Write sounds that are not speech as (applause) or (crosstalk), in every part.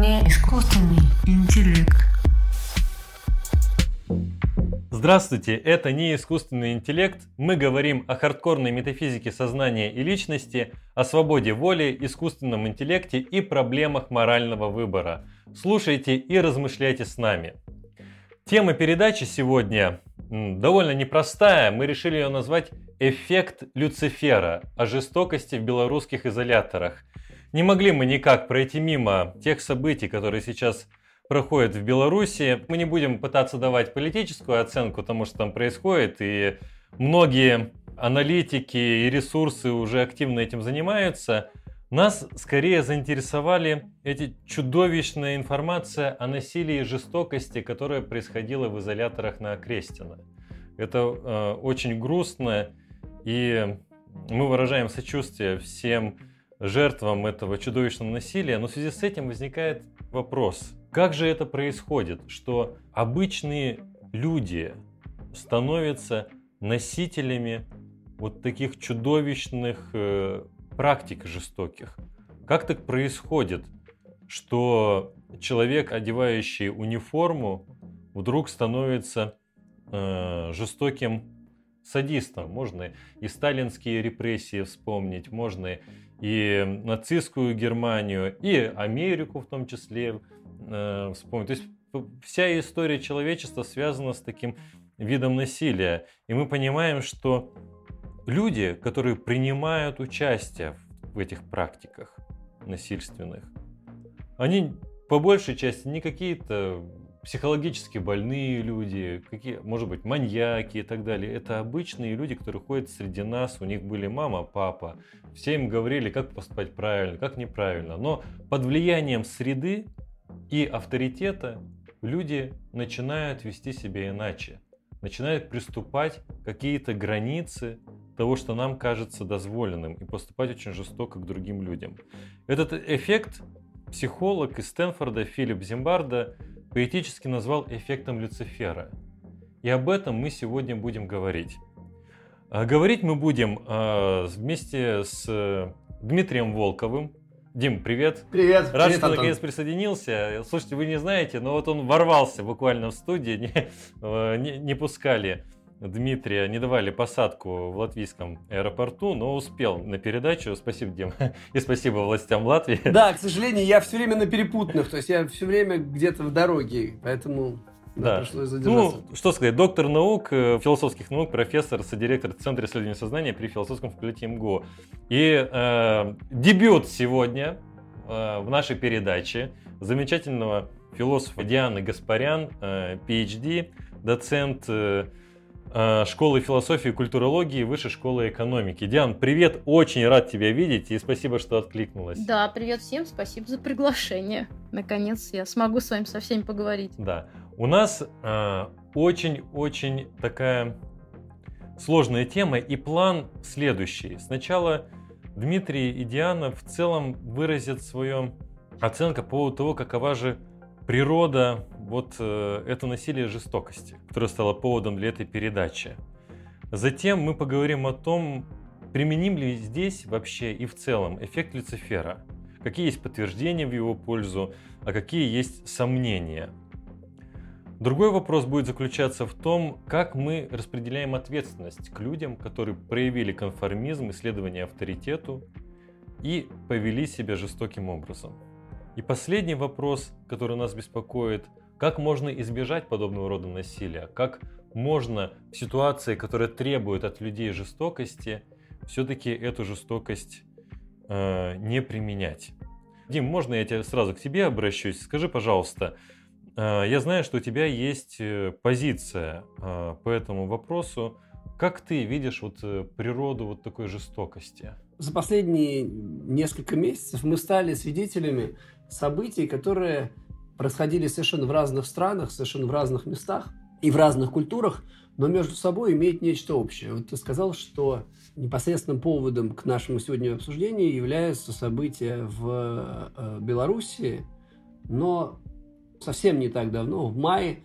не искусственный интеллект. Здравствуйте, это не искусственный интеллект. Мы говорим о хардкорной метафизике сознания и личности, о свободе воли, искусственном интеллекте и проблемах морального выбора. Слушайте и размышляйте с нами. Тема передачи сегодня довольно непростая. Мы решили ее назвать «Эффект Люцифера» о жестокости в белорусских изоляторах. Не могли мы никак пройти мимо тех событий, которые сейчас проходит в Беларуси. Мы не будем пытаться давать политическую оценку тому, что там происходит, и многие аналитики и ресурсы уже активно этим занимаются. Нас скорее заинтересовали эти чудовищная информация о насилии и жестокости, которая происходила в изоляторах на Крестина. Это э, очень грустно, и мы выражаем сочувствие всем жертвам этого чудовищного насилия, но в связи с этим возникает вопрос – как же это происходит, что обычные люди становятся носителями вот таких чудовищных э, практик жестоких? Как так происходит, что человек, одевающий униформу, вдруг становится э, жестоким садистом? Можно и сталинские репрессии вспомнить, можно и нацистскую Германию, и Америку в том числе э, вспомнить. То есть вся история человечества связана с таким видом насилия. И мы понимаем, что люди, которые принимают участие в этих практиках насильственных, они по большей части не какие-то психологически больные люди, какие, может быть, маньяки и так далее. Это обычные люди, которые ходят среди нас, у них были мама, папа, все им говорили, как поступать правильно, как неправильно. Но под влиянием среды и авторитета люди начинают вести себя иначе, начинают приступать какие-то границы того, что нам кажется дозволенным, и поступать очень жестоко к другим людям. Этот эффект психолог из Стэнфорда Филипп Зимбарда поэтически назвал эффектом Люцифера. И об этом мы сегодня будем говорить. А говорить мы будем а, вместе с Дмитрием Волковым, Дим, привет. Привет. Рад, привет, что Антон. наконец присоединился. Слушайте, вы не знаете, но вот он ворвался буквально в студию, (laughs) не, э, не, не пускали Дмитрия, не давали посадку в латвийском аэропорту, но успел на передачу. Спасибо, Дим, (laughs) и спасибо властям Латвии. Да, к сожалению, я все время на перепутных, то есть я все время где-то в дороге, поэтому да, пришлось задержаться. Ну, что сказать, доктор наук, э, философских наук, профессор, содиректор Центра исследования сознания при философском факультете МГУ. И э, дебют сегодня э, в нашей передаче замечательного философа Дианы Гаспарян, э, PhD, доцент э, школы философии и культурологии Высшей школы экономики. Диан, привет, очень рад тебя видеть и спасибо, что откликнулась. Да, привет всем, спасибо за приглашение. Наконец я смогу с вами со всеми поговорить. Да. У нас э, очень-очень такая сложная тема, и план следующий. Сначала Дмитрий и Диана в целом выразят свою оценку по поводу того, какова же природа вот э, это насилие и жестокости, которое стало поводом для этой передачи. Затем мы поговорим о том, применим ли здесь вообще и в целом эффект Люцифера, какие есть подтверждения в его пользу, а какие есть сомнения. Другой вопрос будет заключаться в том, как мы распределяем ответственность к людям, которые проявили конформизм, исследование авторитету и повели себя жестоким образом. И последний вопрос, который нас беспокоит, как можно избежать подобного рода насилия, как можно в ситуации, которая требует от людей жестокости, все-таки эту жестокость э, не применять. Дим, можно я тебя сразу к тебе обращусь? Скажи, пожалуйста, э, я знаю, что у тебя есть э, позиция э, по этому вопросу. Как ты видишь вот э, природу вот такой жестокости? За последние несколько месяцев мы стали свидетелями событий, которые происходили совершенно в разных странах, совершенно в разных местах и в разных культурах, но между собой имеют нечто общее. Вот ты сказал, что непосредственным поводом к нашему сегодняшнему обсуждению являются события в э, Белоруссии, но совсем не так давно, в мае,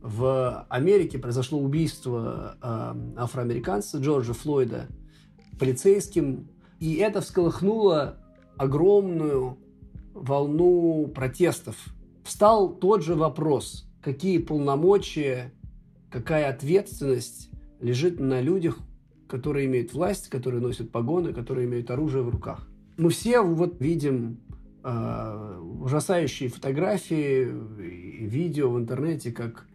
в Америке произошло убийство э, афроамериканца Джорджа Флойда полицейским, и это всколыхнуло огромную волну протестов. Встал тот же вопрос, какие полномочия, какая ответственность лежит на людях, которые имеют власть, которые носят погоны, которые имеют оружие в руках. Мы все вот видим э, ужасающие фотографии видео в интернете, как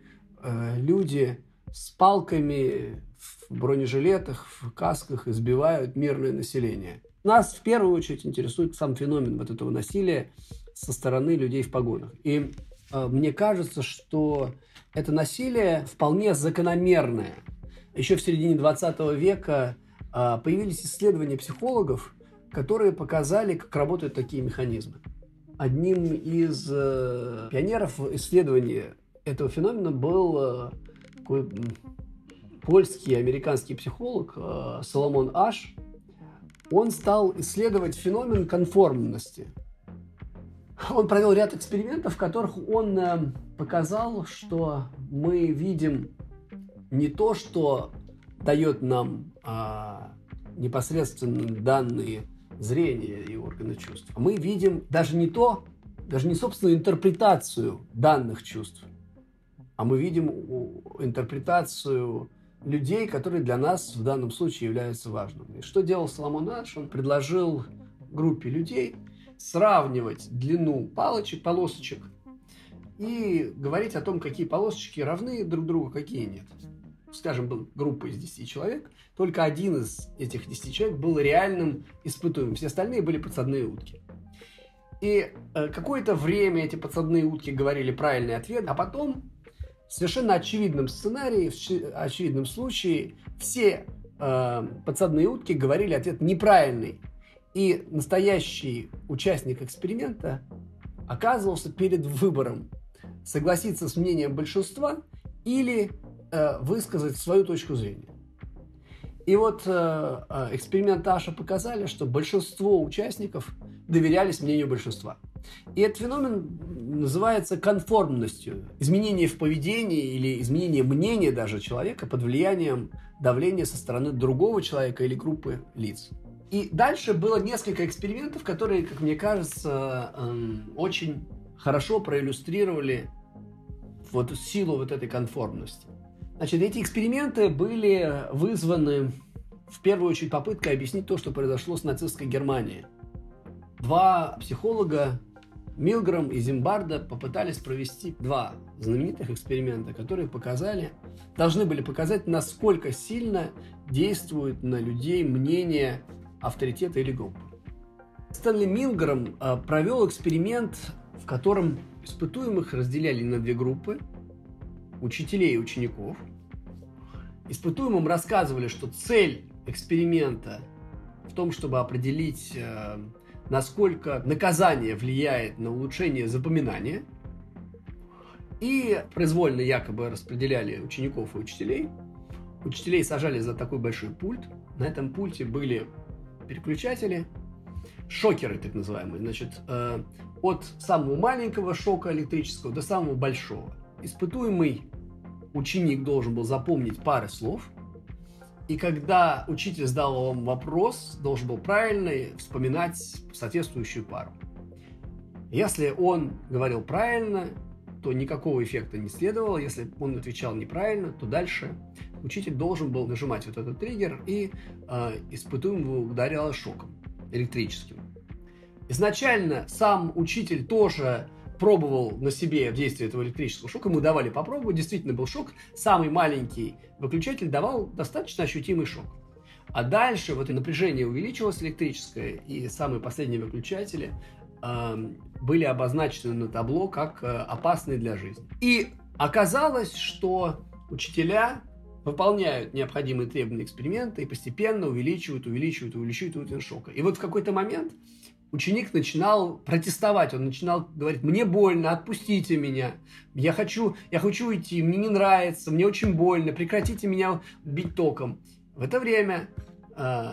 э, люди с палками в бронежилетах, в касках избивают мирное население. Нас в первую очередь интересует сам феномен вот этого насилия со стороны людей в погонах. И э, мне кажется, что это насилие вполне закономерное. Еще в середине 20 века э, появились исследования психологов, которые показали, как работают такие механизмы. Одним из э, пионеров исследования этого феномена был э, такой польский американский психолог э, Соломон Аш. Он стал исследовать феномен конформности. Он провел ряд экспериментов, в которых он э, показал, что мы видим не то, что дает нам а, непосредственно данные зрения и органы чувств. Мы видим даже не то, даже не собственную интерпретацию данных чувств, а мы видим интерпретацию людей, которые для нас в данном случае являются важными. Что делал Соломон Аш? Он предложил группе людей сравнивать длину палочек, полосочек и говорить о том, какие полосочки равны друг другу, какие нет. Скажем, был группа из 10 человек, только один из этих 10 человек был реальным испытуемым, все остальные были подсадные утки. И э, какое-то время эти подсадные утки говорили правильный ответ, а потом в совершенно очевидном сценарии, в очевидном случае, все э, подсадные утки говорили ответ неправильный. И настоящий участник эксперимента оказывался перед выбором согласиться с мнением большинства или э, высказать свою точку зрения. И вот э, э эксперименты Аша показали, что большинство участников доверялись мнению большинства. И этот феномен называется конформностью. Изменение в поведении или изменение мнения даже человека под влиянием давления со стороны другого человека или группы лиц. И дальше было несколько экспериментов, которые, как мне кажется, эм, очень хорошо проиллюстрировали вот силу вот этой конформности. Значит, эти эксперименты были вызваны в первую очередь попыткой объяснить то, что произошло с нацистской Германией. Два психолога Милграм и Зимбарда попытались провести два знаменитых эксперимента, которые показали, должны были показать, насколько сильно действует на людей мнение авторитета или группы. Стэнли Милграм а, провел эксперимент, в котором испытуемых разделяли на две группы – учителей и учеников. Испытуемым рассказывали, что цель эксперимента в том, чтобы определить а, насколько наказание влияет на улучшение запоминания. И произвольно якобы распределяли учеников и учителей. Учителей сажали за такой большой пульт. На этом пульте были переключатели, шокеры так называемые. Значит, э, от самого маленького шока электрического до самого большого. Испытуемый ученик должен был запомнить пары слов – и когда учитель задал вам вопрос, должен был правильно вспоминать соответствующую пару. Если он говорил правильно, то никакого эффекта не следовало. Если он отвечал неправильно, то дальше учитель должен был нажимать вот этот триггер и э, испытуемого ударило шоком электрическим. Изначально сам учитель тоже пробовал на себе действие этого электрического шока, мы давали попробовать, действительно был шок. Самый маленький выключатель давал достаточно ощутимый шок. А дальше вот и напряжение увеличилось электрическое, и самые последние выключатели э, были обозначены на табло как э, опасные для жизни. И оказалось, что учителя выполняют необходимые требования эксперимента и постепенно увеличивают, увеличивают, увеличивают уровень шока. И вот в какой-то момент ученик начинал протестовать, он начинал говорить, мне больно, отпустите меня, я хочу, я хочу уйти, мне не нравится, мне очень больно, прекратите меня бить током. В это время э,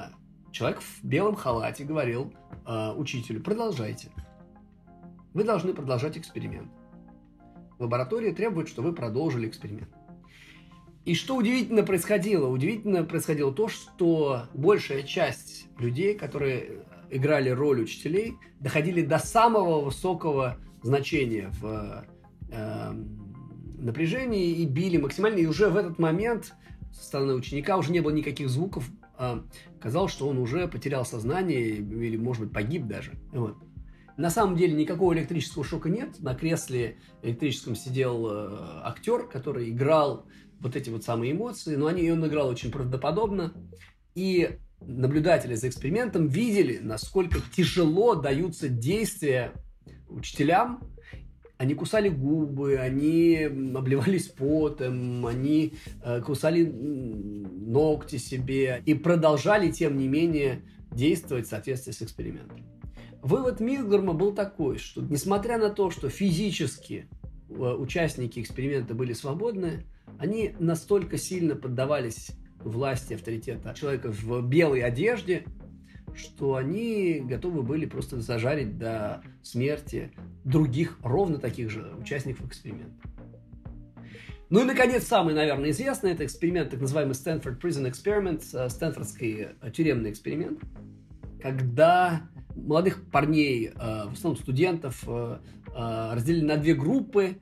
человек в белом халате говорил э, учителю, продолжайте. Вы должны продолжать эксперимент. Лаборатория требует, чтобы вы продолжили эксперимент. И что удивительно происходило? Удивительно происходило то, что большая часть людей, которые играли роль учителей, доходили до самого высокого значения в э, напряжении и били максимально. И уже в этот момент со стороны ученика уже не было никаких звуков. А казалось, что он уже потерял сознание или, может быть, погиб даже. Вот. На самом деле никакого электрического шока нет. На кресле электрическом сидел э, актер, который играл вот эти вот самые эмоции, но они, он играл очень правдоподобно. И наблюдатели за экспериментом видели, насколько тяжело даются действия учителям. Они кусали губы, они обливались потом, они э, кусали ногти себе и продолжали, тем не менее, действовать в соответствии с экспериментом. Вывод Милгрома был такой, что несмотря на то, что физически э, участники эксперимента были свободны, они настолько сильно поддавались власти авторитета человека в белой одежде, что они готовы были просто зажарить до смерти других, ровно таких же участников эксперимента. Ну и, наконец, самый, наверное, известный, это эксперимент, так называемый Stanford Prison Experiment, Стэнфордский э, тюремный эксперимент, когда молодых парней, э, в основном студентов, разделили на две группы.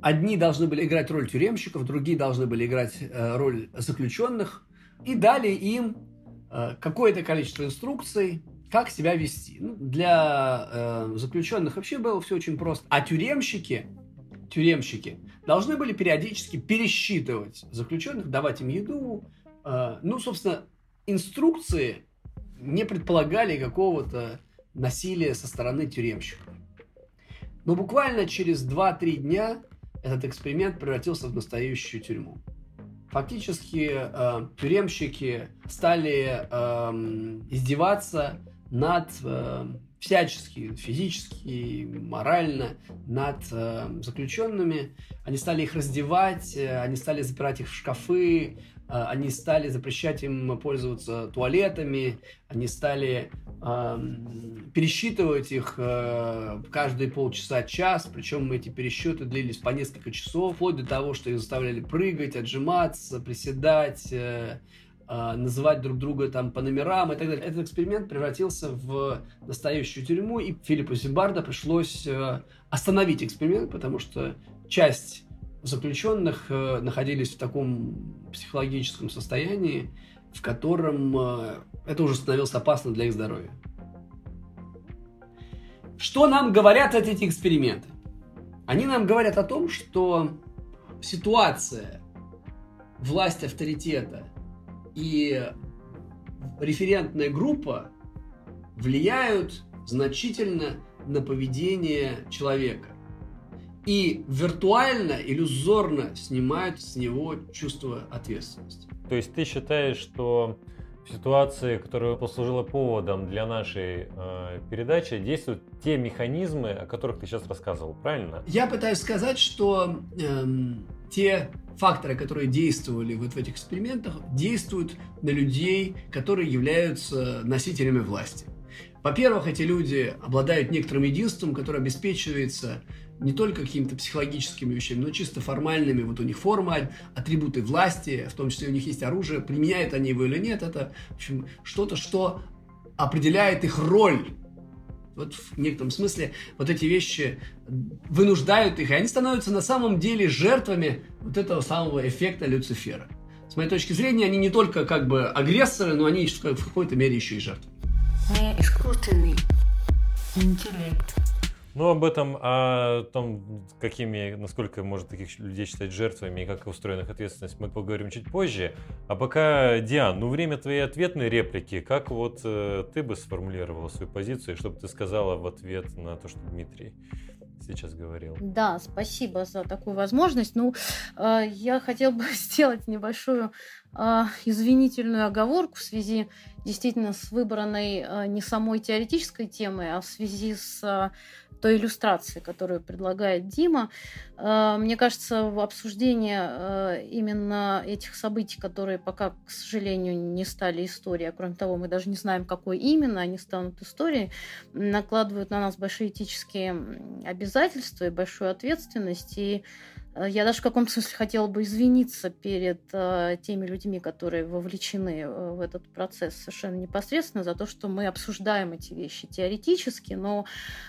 Одни должны были играть роль тюремщиков, другие должны были играть роль заключенных. И дали им Э, какое-то количество инструкций, как себя вести. Ну, для э, заключенных вообще было все очень просто. А тюремщики, тюремщики должны были периодически пересчитывать заключенных, давать им еду. Э, ну, собственно, инструкции не предполагали какого-то насилия со стороны тюремщиков. Но буквально через 2-3 дня этот эксперимент превратился в настоящую тюрьму. Фактически э, тюремщики стали э, издеваться над э, всячески, физически, морально над э, заключенными. Они стали их раздевать, э, они стали запирать их в шкафы, они стали запрещать им пользоваться туалетами, они стали пересчитывать их э, каждые полчаса, час, причем эти пересчеты длились по несколько часов, вплоть до того, что их заставляли прыгать, отжиматься, приседать, э, э, называть друг друга там по номерам и так далее. Этот эксперимент превратился в настоящую тюрьму, и Филиппу Зимбарда пришлось остановить эксперимент, потому что часть заключенных находились в таком психологическом состоянии, в котором э, это уже становилось опасно для их здоровья. Что нам говорят эти эксперименты? Они нам говорят о том, что ситуация, власть авторитета и референтная группа влияют значительно на поведение человека. И виртуально, иллюзорно снимают с него чувство ответственности. То есть ты считаешь, что в ситуации, которая послужила поводом для нашей э, передачи, действуют те механизмы, о которых ты сейчас рассказывал, правильно? Я пытаюсь сказать, что эм, те факторы, которые действовали вот в этих экспериментах, действуют на людей, которые являются носителями власти. Во-первых, эти люди обладают некоторым единством, которое обеспечивается не только какими-то психологическими вещами, но чисто формальными. Вот у них форма, атрибуты власти, в том числе у них есть оружие, применяют они его или нет. Это, в общем, что-то, что определяет их роль. Вот в некотором смысле вот эти вещи вынуждают их, и они становятся на самом деле жертвами вот этого самого эффекта Люцифера. С моей точки зрения, они не только как бы агрессоры, но они в какой-то мере еще и жертвы. Искусственный интеллект. Ну, об этом, о том, какими, насколько можно таких людей считать жертвами и как устроена их ответственность, мы поговорим чуть позже. А пока, Диан, ну, время твоей ответной реплики. Как вот э, ты бы сформулировала свою позицию, и что бы ты сказала в ответ на то, что Дмитрий сейчас говорил. Да, спасибо за такую возможность. Ну, э, я хотел бы (laughs) сделать небольшую э, извинительную оговорку в связи действительно с выбранной э, не самой теоретической темой, а в связи с э, той иллюстрации, которую предлагает Дима. Э, мне кажется, в обсуждении э, именно этих событий, которые пока, к сожалению, не стали историей, а кроме того, мы даже не знаем, какой именно они станут историей, накладывают на нас большие этические обязательства и большую ответственность. И я даже в каком-то смысле хотела бы извиниться перед э, теми людьми, которые вовлечены э, в этот процесс совершенно непосредственно за то, что мы обсуждаем эти вещи теоретически, но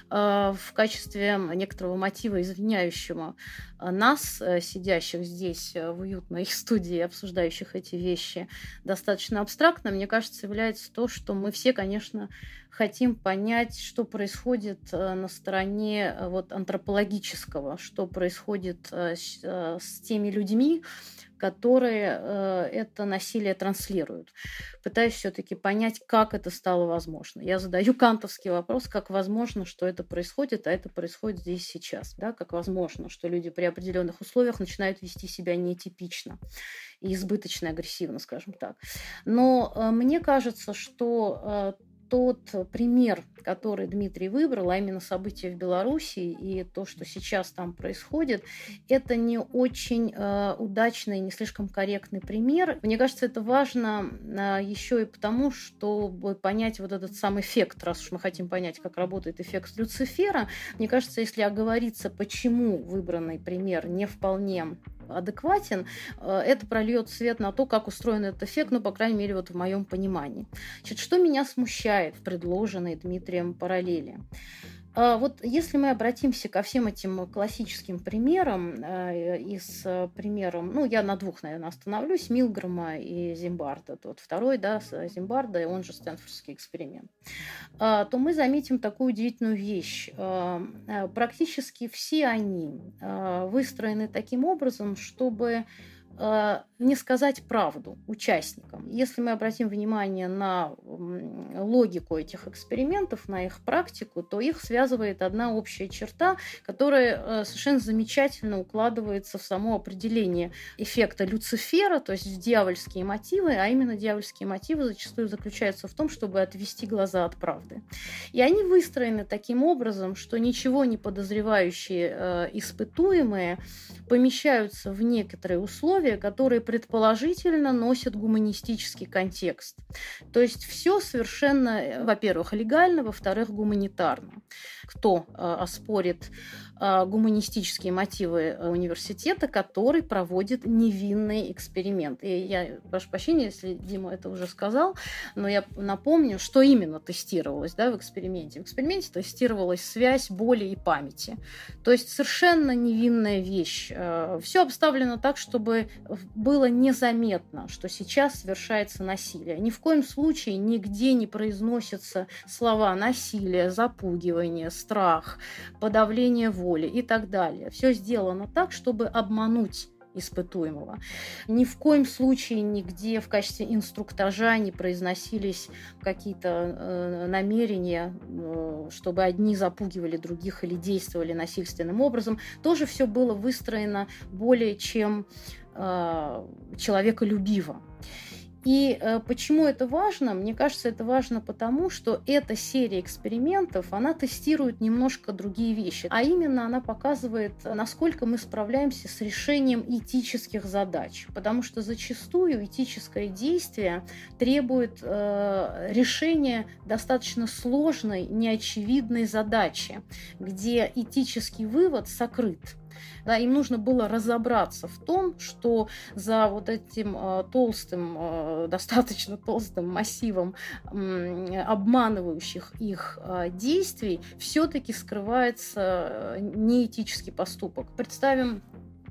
э, в качестве некоторого мотива, извиняющего нас, э, сидящих здесь э, в уютной (laughs) студии, обсуждающих эти вещи, достаточно абстрактно, мне кажется, является то, что мы все, конечно, хотим понять, что происходит э, на стороне э, вот, антропологического, что происходит э, с, теми людьми, которые это насилие транслируют. Пытаюсь все-таки понять, как это стало возможно. Я задаю кантовский вопрос, как возможно, что это происходит, а это происходит здесь сейчас. Да? Как возможно, что люди при определенных условиях начинают вести себя нетипично и избыточно агрессивно, скажем так. Но мне кажется, что тот пример, который Дмитрий выбрал, а именно события в Беларуси и то, что сейчас там происходит, это не очень э, удачный, не слишком корректный пример. Мне кажется, это важно э, еще и потому, чтобы понять вот этот сам эффект, раз уж мы хотим понять, как работает эффект Люцифера. Мне кажется, если оговориться, почему выбранный пример не вполне адекватен, э, это прольет свет на то, как устроен этот эффект, ну, по крайней мере, вот в моем понимании. Значит, что меня смущает в предложенной Дмитрием параллели? А, вот если мы обратимся ко всем этим классическим примерам, э, и с примером, ну, я на двух, наверное, остановлюсь, Милгрома и Зимбарда, тот второй, да, Зимбарда, он же Стэнфордский эксперимент, а, то мы заметим такую удивительную вещь. А, практически все они выстроены таким образом, чтобы не сказать правду участникам. Если мы обратим внимание на логику этих экспериментов, на их практику, то их связывает одна общая черта, которая э, совершенно замечательно укладывается в само определение эффекта Люцифера, то есть в дьявольские мотивы, а именно дьявольские мотивы зачастую заключаются в том, чтобы отвести глаза от правды. И они выстроены таким образом, что ничего не подозревающие э, испытуемые помещаются в некоторые условия, условия, которые предположительно носят гуманистический контекст. То есть все совершенно, э, во-первых, легально, во-вторых, гуманитарно. Кто э, оспорит гуманистические мотивы э, университета, который проводит невинный эксперимент. И я прошу прощения, если Дима это уже сказал, но я напомню, что именно тестировалось да, в эксперименте. В эксперименте тестировалась связь боли и памяти. То есть совершенно невинная вещь. Все обставлено так, чтобы было незаметно, что сейчас совершается насилие. Ни в коем случае нигде не произносятся слова насилие, запугивание, страх, подавление воли и так далее. Все сделано так, чтобы обмануть испытуемого. Ни в коем случае нигде в качестве инструктажа не произносились какие-то э, намерения, э, чтобы одни запугивали других или действовали насильственным образом. Тоже все было выстроено более чем э, человеколюбиво. И э, почему это важно? Мне кажется, это важно потому, что эта серия экспериментов, она тестирует немножко другие вещи. А именно она показывает, насколько мы справляемся с решением этических задач. Потому что зачастую этическое действие требует э, решения достаточно сложной, неочевидной задачи, где этический вывод сокрыт. Да, им нужно было разобраться в том, что за вот этим э, толстым, э, (laughs) достаточно толстым массивом обманывающих их э, действий все-таки скрывается неэтический поступок. Представим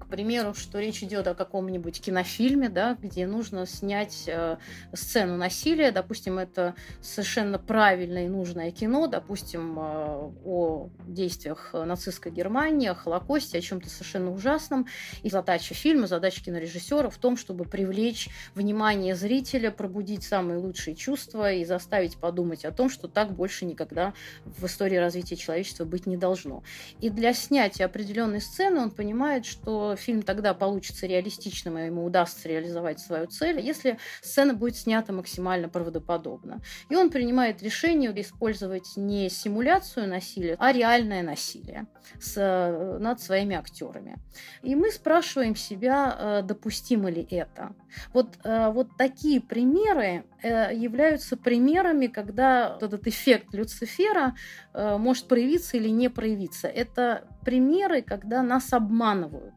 к примеру, что речь идет о каком-нибудь кинофильме, да, где нужно снять э, сцену насилия, допустим, это совершенно правильное и нужное кино, допустим, э, о действиях нацистской Германии, о Холокосте, о чем-то совершенно ужасном. И задача фильма, задача кинорежиссера в том, чтобы привлечь внимание зрителя, пробудить самые лучшие чувства и заставить подумать о том, что так больше никогда в истории развития человечества быть не должно. И для снятия определенной сцены он понимает, что фильм тогда получится реалистичным, и ему удастся реализовать свою цель, если сцена будет снята максимально правдоподобно. И он принимает решение использовать не симуляцию насилия, а реальное насилие с, э, над своими актерами. И мы спрашиваем себя, э, допустимо ли это. Вот, э, вот такие примеры являются примерами, когда этот эффект Люцифера может проявиться или не проявиться. Это примеры, когда нас обманывают.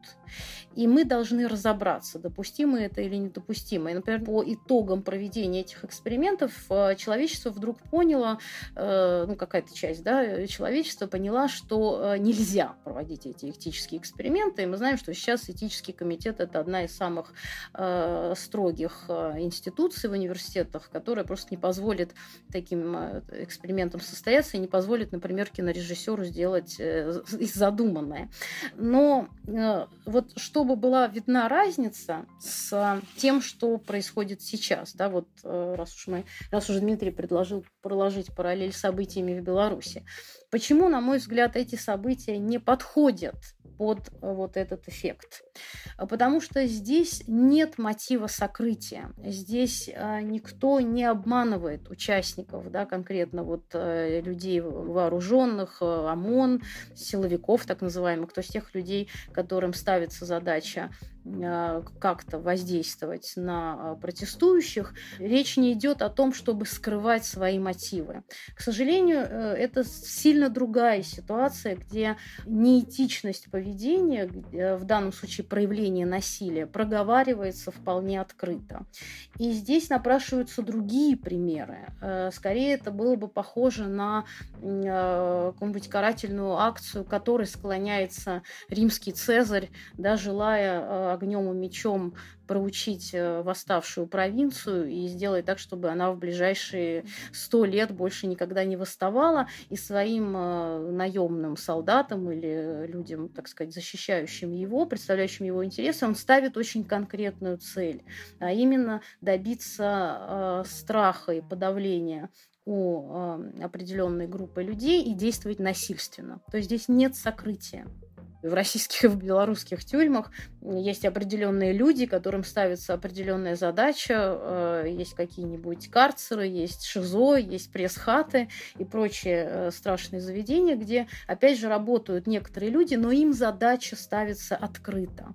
И мы должны разобраться, допустимо это или недопустимо. И, например, по итогам проведения этих экспериментов э, человечество вдруг поняло, э, ну, какая-то часть да, человечества поняла, что нельзя проводить эти этические эксперименты. И мы знаем, что сейчас этический комитет – это одна из самых строгих институций в университетах, которая просто не позволит таким экспериментам состояться и не позволит, например, кинорежиссеру сделать э, задуманное. Но э, вот чтобы была видна разница с тем, что происходит сейчас, да, вот э, раз уж мы, раз уж Дмитрий предложил проложить параллель с событиями в Беларуси, почему, на мой взгляд, эти события не подходят под вот этот эффект. Потому что здесь нет мотива сокрытия. Здесь никто не обманывает участников, да, конкретно вот людей вооруженных, ОМОН, силовиков так называемых, то есть тех людей, которым ставится задача а, как-то воздействовать на а, протестующих, речь не идет о том, чтобы скрывать свои мотивы. К сожалению, э, это сильно другая ситуация, где неэтичность поведения, в данном случае проявление насилия, проговаривается вполне открыто. И здесь напрашиваются другие примеры. Э, скорее, это было бы похоже на э, какую-нибудь карательную акцию, которой склоняется римский Цезарь, да, желая огнем и мечом проучить э, восставшую провинцию и сделать так, чтобы она в ближайшие сто лет больше никогда не восставала, и своим э, наемным солдатам или людям, так сказать, защищающим его, представляющим его интересы, он ставит очень конкретную цель, а именно добиться э, страха и подавления у определенной группы людей и действовать насильственно. То есть здесь нет сокрытия в российских и в белорусских тюрьмах есть определенные люди, которым ставится определенная задача, э, есть какие-нибудь карцеры, есть ШИЗО, есть пресс-хаты и прочие э, страшные заведения, где, опять же, работают некоторые люди, но им задача ставится открыто.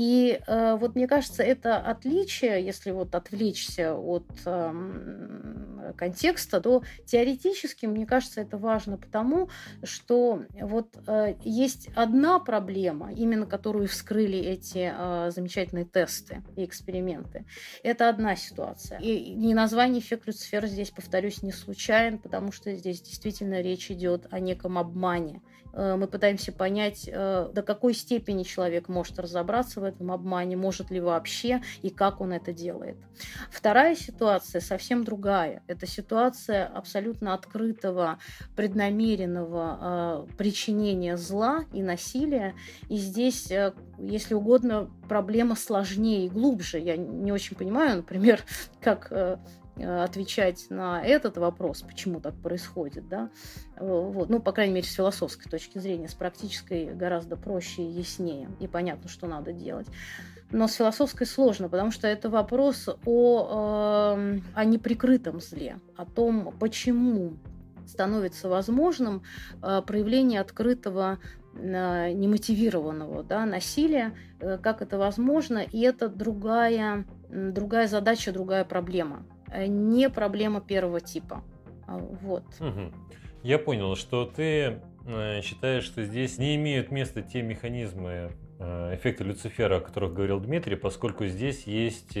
И э, вот мне кажется, это отличие, если вот отвлечься от э, контекста, то теоретически, мне кажется, это важно потому, что вот э, есть одна проблема, именно которую вскрыли эти э, замечательные тесты и эксперименты. Это одна ситуация. И не название эффект Люцифера здесь, повторюсь, не случайно, потому что здесь действительно речь идет о неком обмане. Э, мы пытаемся понять, э, до какой степени человек может разобраться в этом обмане, может ли вообще и как он это делает. Вторая ситуация совсем другая. Это ситуация абсолютно открытого, преднамеренного э, причинения зла и насилия. И здесь, если угодно, проблема сложнее и глубже. Я не очень понимаю, например, (laughs) как отвечать на этот вопрос, почему так происходит, да, вот, ну, по крайней мере, с философской точки зрения, с практической гораздо проще и яснее, и понятно, что надо делать. Но с философской сложно, потому что это вопрос о, э, о неприкрытом зле, о том, почему становится возможным э, проявление открытого э, немотивированного да, насилия, э, как это возможно, и это другая, другая задача, другая проблема. Э, не проблема первого типа. А, вот. Угу. Я понял, что ты э, считаешь, что здесь не имеют места те механизмы э, эффекта Люцифера, о которых говорил Дмитрий, поскольку здесь есть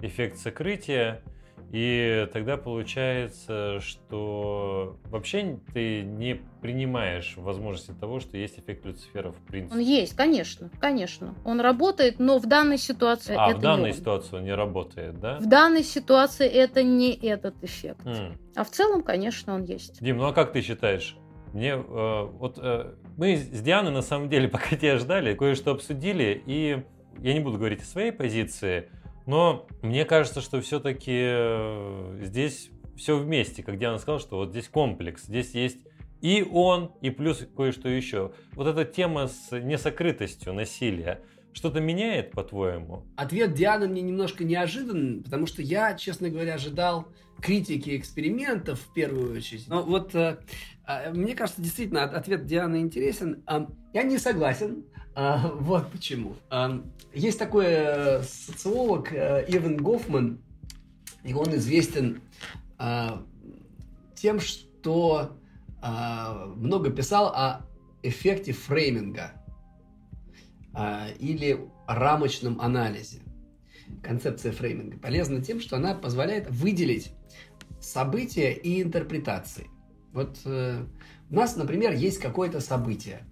эффект сокрытия, и тогда получается, что вообще ты не принимаешь возможности того, что есть эффект Люцифера в принципе. Он есть, конечно, конечно. Он работает, но в данной ситуации а, это в данной не ситуации он не работает, да? В данной ситуации это не этот эффект. Mm. А в целом, конечно, он есть. Дим, ну а как ты считаешь? Мне э, вот э, мы с Дианой на самом деле, (laughs) пока тебя ждали, кое-что обсудили, и я не буду говорить о своей позиции, но мне кажется, что все-таки э, здесь все вместе, как Диана сказала, что вот здесь комплекс, здесь есть и он, и плюс кое-что еще. Вот эта тема с несокрытостью насилия, что-то меняет, по-твоему? Ответ Дианы мне немножко неожидан, потому что я, честно говоря, ожидал критики экспериментов в первую очередь. Но вот э, э, мне кажется, действительно, ответ Дианы интересен. Э, я не согласен а, вот почему. А, есть такой э, социолог э, Иван Гофман, и он известен а, тем, что а, много писал о эффекте фрейминга. а, или рамочном анализе. Концепция фрейминга полезна тем, что она позволяет выделить события и интерпретации. Вот э, у нас, например, есть какое-то событие.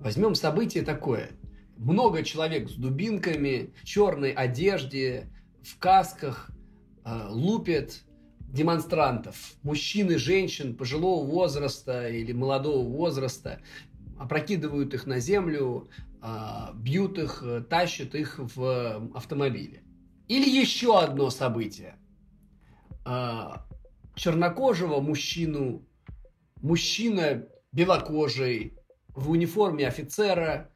Возьмем событие такое. Много человек с дубинками, черной одежде, в касках, э, лупят демонстрантов, мужчин и женщин пожилого возраста или молодого возраста, опрокидывают их на землю, а, бьют их, э, тащат их в автомобиле. Или еще одно событие. Чернокожего мужчину, мужчина белокожий в униформе офицера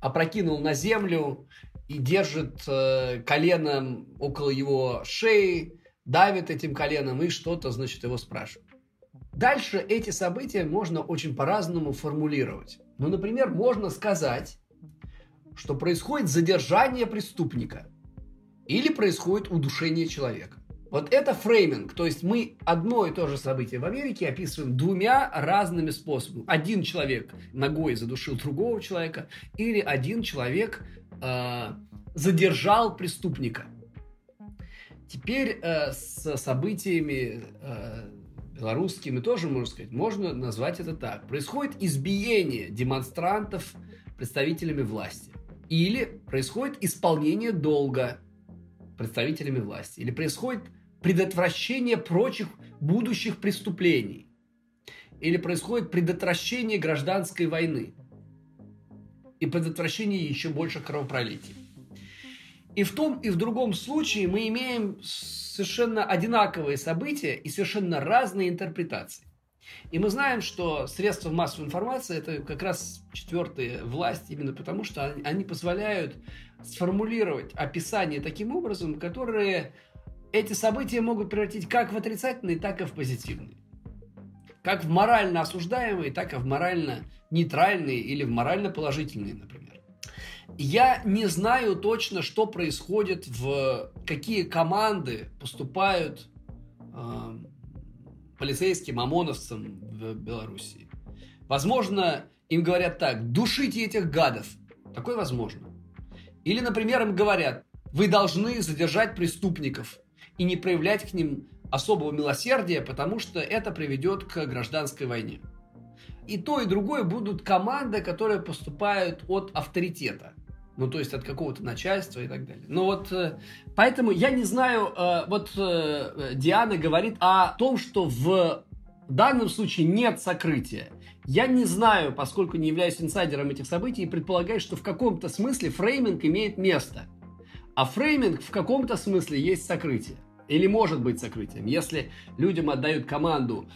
опрокинул на землю и держит э, коленом около его шеи, давит этим коленом и что-то, значит, его спрашивает. Дальше эти события можно очень по-разному формулировать. Ну, например, можно сказать, что происходит задержание преступника или происходит удушение человека. Вот это фрейминг, то есть мы одно и то же событие в Америке описываем двумя разными способами. Один человек ногой задушил другого человека, или один человек э, задержал преступника. Теперь э, с событиями э, белорусскими тоже, можно сказать, можно назвать это так. Происходит избиение демонстрантов представителями власти. Или происходит исполнение долга представителями власти. Или происходит предотвращение прочих будущих преступлений. Или происходит предотвращение гражданской войны. И предотвращение еще больших кровопролитий. И в том и в другом случае мы имеем совершенно одинаковые события и совершенно разные интерпретации. И мы знаем, что средства массовой информации это как раз четвертая власть, именно потому что они позволяют сформулировать описание таким образом, которые эти события могут превратить как в отрицательные, так и в позитивные. Как в морально осуждаемые, так и в морально нейтральные или в морально положительные, например. Я не знаю точно, что происходит в какие команды поступают э, полицейским ОМОНовцам в Беларуси. Возможно, им говорят так, душите этих гадов. Такое возможно. Или, например, им говорят, вы должны задержать преступников и не проявлять к ним особого милосердия, потому что это приведет к гражданской войне. И то, и другое будут команды, которые поступают от авторитета. Ну, то есть от какого-то начальства и так далее. Но вот э, поэтому я не знаю, э, вот э, Диана говорит о том, что в данном случае нет сокрытия. Я не знаю, поскольку не являюсь инсайдером этих событий, и предполагаю, что в каком-то смысле фрейминг имеет место. А фрейминг в каком-то смысле есть сокрытие. Или может быть сокрытием. Если людям отдают команду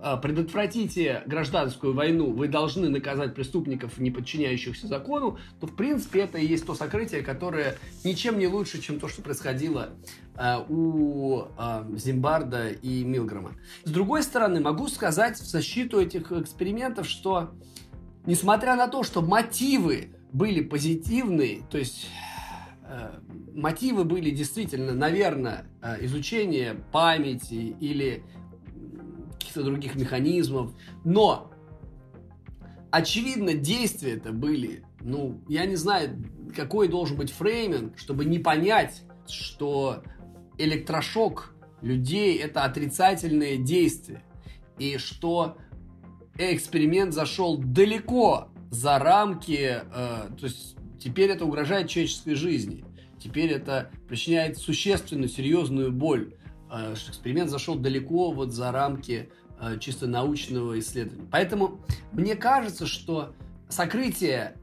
а, предотвратите гражданскую войну, вы должны наказать преступников, не подчиняющихся закону, то, в принципе, это и есть то сокрытие, которое ничем не лучше, чем то, что происходило э, у э, Зимбарда и Милгрома. С другой стороны, могу сказать в защиту этих экспериментов, что, несмотря на то, что мотивы были позитивные, то есть мотивы были действительно, наверное, изучение памяти или каких-то других механизмов. Но, очевидно, действия это были, ну, я не знаю, какой должен быть фрейминг, чтобы не понять, что электрошок людей – это отрицательное действие. И что эксперимент зашел далеко за рамки, э, то есть теперь это угрожает человеческой жизни. Теперь это причиняет существенную, серьезную боль. Что эксперимент зашел далеко вот за рамки Э, чисто научного исследования. Поэтому мне кажется, что сокрытие,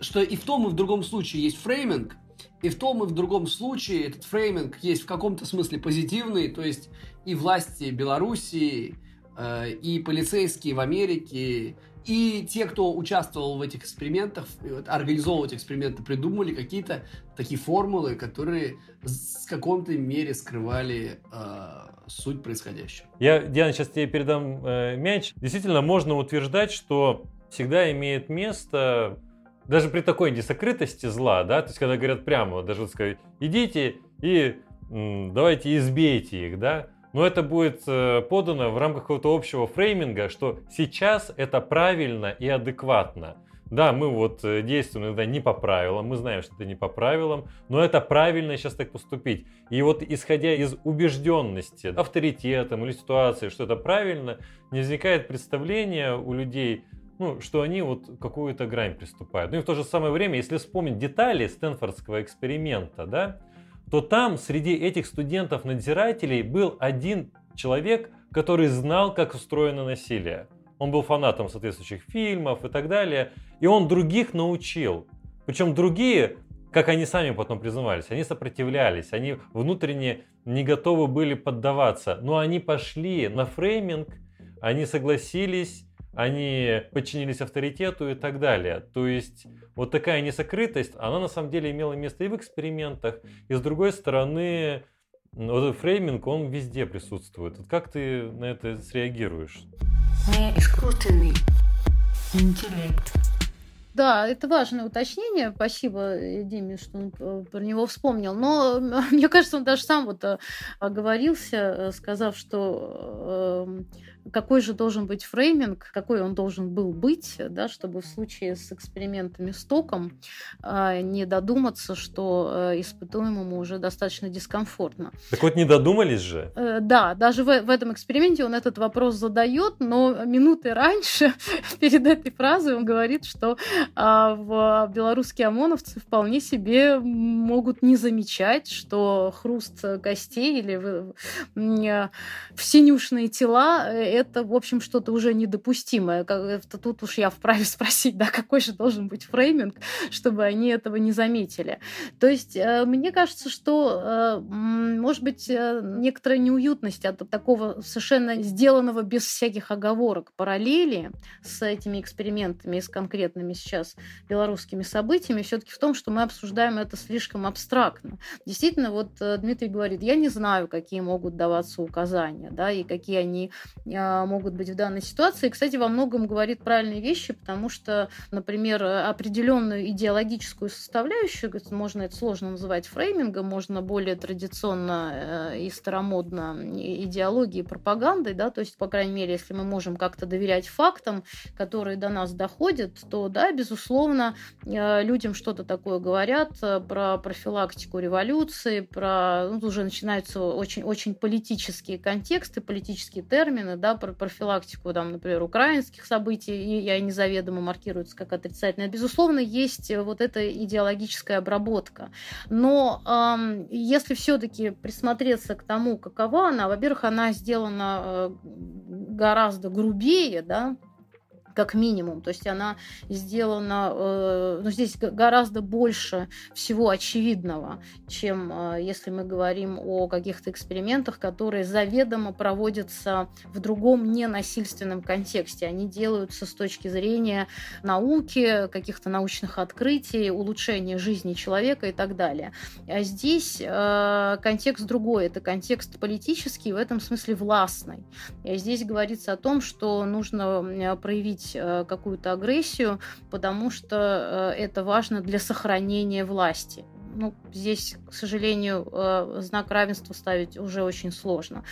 что и в том, и в другом случае есть фрейминг, и в том, и в другом случае этот фрейминг есть в каком-то смысле позитивный, то есть и власти Белоруссии, э, и полицейские в Америке, и те, кто участвовал в этих экспериментах, организовывал эти эксперименты, придумали какие-то такие формулы, которые в каком-то мере скрывали э, суть происходящего. Я, Диана, сейчас тебе передам э, мяч. Действительно, можно утверждать, что всегда имеет место, даже при такой несокрытости зла, да, то есть когда говорят прямо, даже сказать, идите и м, давайте избейте их, да, но это будет э, подано в рамках какого-то общего фрейминга, что сейчас это правильно и адекватно. да, мы вот э, действуем иногда не по правилам, мы знаем, что это не по правилам, но это правильно сейчас так поступить. И вот исходя из убежденности авторитетом или ситуации, что это правильно, не возникает представление у людей, ну, что они вот какую-то грань приступают. Ну и в то же самое время, если вспомнить детали Стэнфордского эксперимента, да, то там среди этих студентов-надзирателей был один человек, который знал, как устроено насилие. Он был фанатом соответствующих фильмов и так далее. И он других научил. Причем другие, как они сами потом признавались, они сопротивлялись, они внутренне не готовы были поддаваться. Но они пошли на фрейминг, они согласились, они подчинились авторитету и так далее. То есть вот такая несокрытость, она на самом деле имела место и в экспериментах, и с другой стороны, вот этот фрейминг, он везде присутствует. Вот как ты на это среагируешь? Не искусственный интеллект. Да, это важное уточнение. Спасибо Диме, что он э, про него вспомнил. Но (laughs) мне кажется, он даже сам вот э, оговорился, э, сказав, что какой же должен быть фрейминг, какой он должен был быть, да, чтобы в случае с экспериментами с током э, не додуматься, что э, испытуемому уже достаточно дискомфортно. Так вот не додумались же? Э, да, даже в, в этом эксперименте он этот вопрос задает, но минуты раньше, (laughs) перед этой фразой, он говорит, что э, в белорусские ОМОНовцы вполне себе могут не замечать, что хруст костей или в, в, в синюшные тела это, в общем, что-то уже недопустимое. Тут уж я вправе (laughs) спросить, да, какой же должен быть фрейминг, чтобы они этого не заметили. То есть э, мне кажется, что, э, может быть, э, некоторая неуютность от такого совершенно сделанного без всяких оговорок параллели с этими экспериментами и с конкретными сейчас белорусскими событиями все-таки в том, что мы обсуждаем это слишком абстрактно. Действительно, вот Дмитрий говорит, я не знаю, какие могут даваться указания, да, и какие они могут быть в данной ситуации. Кстати, во многом говорит правильные вещи, потому что, например, определенную идеологическую составляющую, можно это сложно называть фреймингом, можно более традиционно э, и старомодно идеологией, пропагандой, да, то есть, по крайней мере, если мы можем как-то доверять фактам, которые до нас доходят, то, да, безусловно, э, людям что-то такое говорят э, про профилактику революции, про, ну, уже начинаются очень-очень политические контексты, политические термины, да, про профилактику, там, например, украинских событий, и они заведомо маркируются как отрицательные. Безусловно, есть вот эта идеологическая обработка. Но эм, если все-таки присмотреться к тому, какова она, во-первых, она сделана э, гораздо грубее, да, как минимум. То есть она сделана, э, ну, здесь гораздо больше всего очевидного, чем э, если мы говорим о каких-то экспериментах, которые заведомо проводятся в другом ненасильственном контексте. Они делаются с точки зрения науки, каких-то научных открытий, улучшения жизни человека и так далее. А здесь э, контекст другой, это контекст политический, в этом смысле властный. И здесь говорится о том, что нужно проявить проявить э, какую-то агрессию, потому что э, это важно для сохранения власти. Ну, здесь, к сожалению, э, знак равенства ставить уже очень сложно.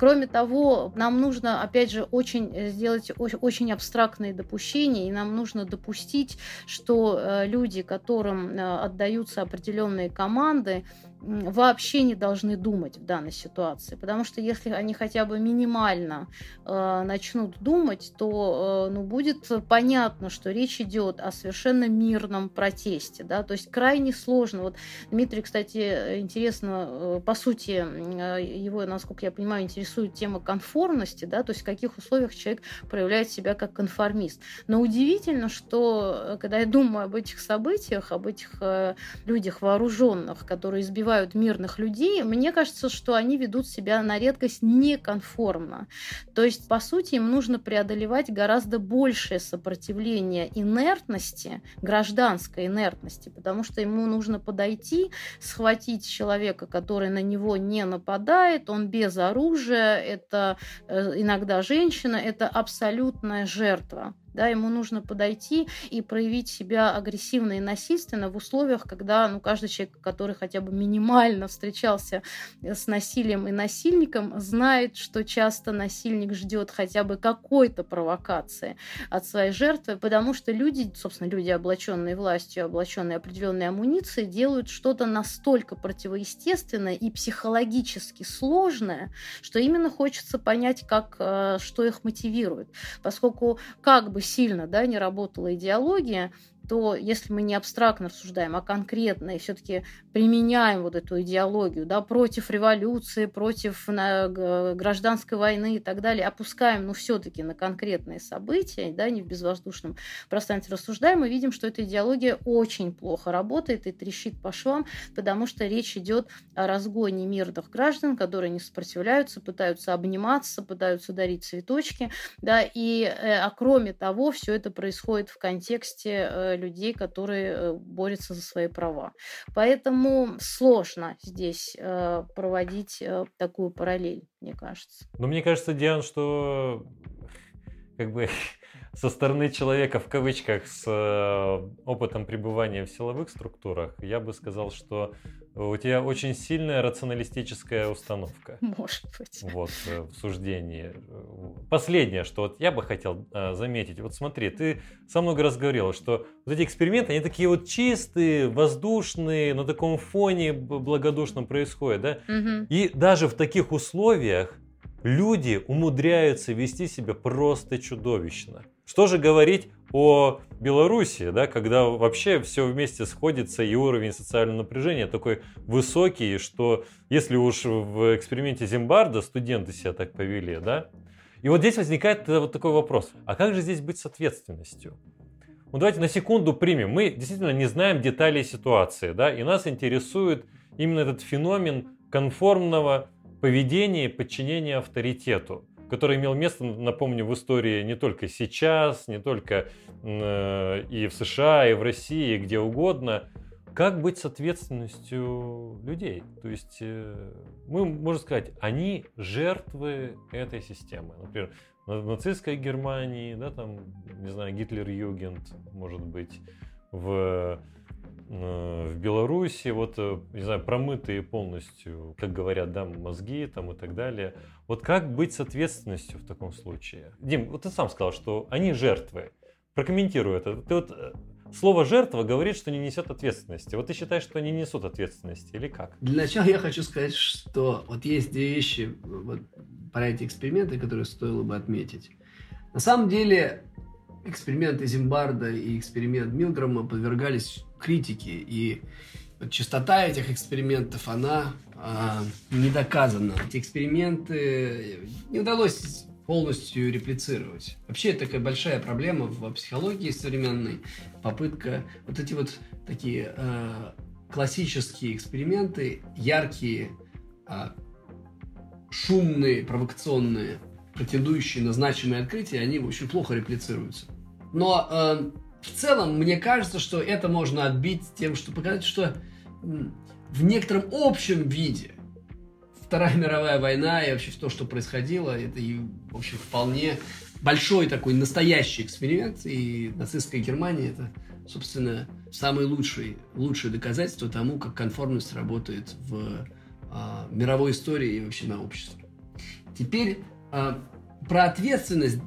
Кроме того, нам нужно, опять же, очень сделать очень абстрактные допущения, и нам нужно допустить, что люди, которым отдаются определенные команды, вообще не должны думать в данной ситуации. Потому что если они хотя бы минимально э, начнут думать, то э, ну, будет понятно, что речь идет о совершенно мирном протесте. Да? То есть крайне сложно. Вот Дмитрий, кстати, интересно, э, по сути, э, его, насколько я понимаю, интересует тема конформности, да? то есть в каких условиях человек проявляет себя как конформист. Но удивительно, что э, когда я думаю об этих событиях, об этих э, людях вооруженных, которые избивают мирных людей, мне кажется, что они ведут себя на редкость неконформно. То есть, по сути, им нужно преодолевать гораздо большее сопротивление инертности, гражданской инертности, потому что ему нужно подойти, схватить человека, который на него не нападает, он без оружия, это э, иногда женщина, это абсолютная жертва. Да, ему нужно подойти и проявить себя агрессивно и насильственно в условиях, когда ну, каждый человек, который хотя бы минимально встречался с насилием и насильником, знает, что часто насильник ждет хотя бы какой-то провокации от своей жертвы, потому что люди, собственно, люди, облаченные властью, облаченные определенной амуницией, делают что-то настолько противоестественное и психологически сложное, что именно хочется понять, как, э, что их мотивирует. Поскольку как бы сильно да, не работала идеология, то если мы не абстрактно рассуждаем, а конкретно и все-таки применяем вот эту идеологию да, против революции, против на, гражданской войны и так далее, опускаем, ну, все-таки на конкретные события, да, не в безвоздушном пространстве рассуждаем, мы видим, что эта идеология очень плохо работает и трещит по швам, потому что речь идет о разгоне мирных граждан, которые не сопротивляются, пытаются обниматься, пытаются дарить цветочки, да, и, э, а кроме того, все это происходит в контексте э, людей, которые э, борются за свои права. Поэтому сложно здесь э, проводить э, такую параллель, мне кажется. Но мне кажется, Диан, что как бы (laughs) со стороны человека в кавычках с э, опытом пребывания в силовых структурах, я бы сказал, что у тебя очень сильная рационалистическая установка. Может быть. Вот, э, в суждении. Последнее, что вот я бы хотел э, заметить. Вот смотри, ты со много раз говорил, что вот эти эксперименты, они такие вот чистые, воздушные, на таком фоне благодушном происходят, да? Угу. И даже в таких условиях люди умудряются вести себя просто чудовищно. Что же говорить о Беларуси, да, когда вообще все вместе сходится и уровень социального напряжения такой высокий, что если уж в эксперименте Зимбарда студенты себя так повели, да, и вот здесь возникает вот такой вопрос, а как же здесь быть с ответственностью? Ну давайте на секунду примем, мы действительно не знаем деталей ситуации, да, и нас интересует именно этот феномен конформного поведения и подчинения авторитету который имел место, напомню, в истории не только сейчас, не только э, и в США, и в России, и где угодно. Как быть с ответственностью людей? То есть э, мы можем сказать, они жертвы этой системы. Например, в нацистской Германии, да, там, не знаю, Гитлер-Югент, может быть, в в Беларуси, вот, э, не знаю, промытые полностью, как говорят, да, мозги там и так далее. Вот как быть с ответственностью в таком случае? Дим, вот ты сам сказал, что они жертвы. Прокомментируй это. Ты вот э, слово жертва говорит, что не несет ответственности. Вот ты считаешь, что они несут ответственности или как? Для начала я хочу сказать, что вот есть две вещи вот, про эти эксперименты, которые стоило бы отметить. На самом деле эксперименты Зимбарда и эксперимент Милгрома подвергались критике, и частота этих экспериментов, она а, не доказана. Эти эксперименты не удалось полностью реплицировать. Вообще, такая большая проблема в психологии современной. Попытка вот эти вот такие э, классические эксперименты, яркие, э, шумные, провокационные, претендующие на значимые открытия, они очень плохо реплицируются. Но э, в целом, мне кажется, что это можно отбить тем, что показать, что в некотором общем виде Вторая мировая война и вообще то, что происходило, это, и, в общем, вполне большой такой настоящий эксперимент. И нацистская Германия – это, собственно, самое лучшее, лучшее доказательство тому, как конформность работает в а, мировой истории и вообще на обществе. Теперь а, про ответственность.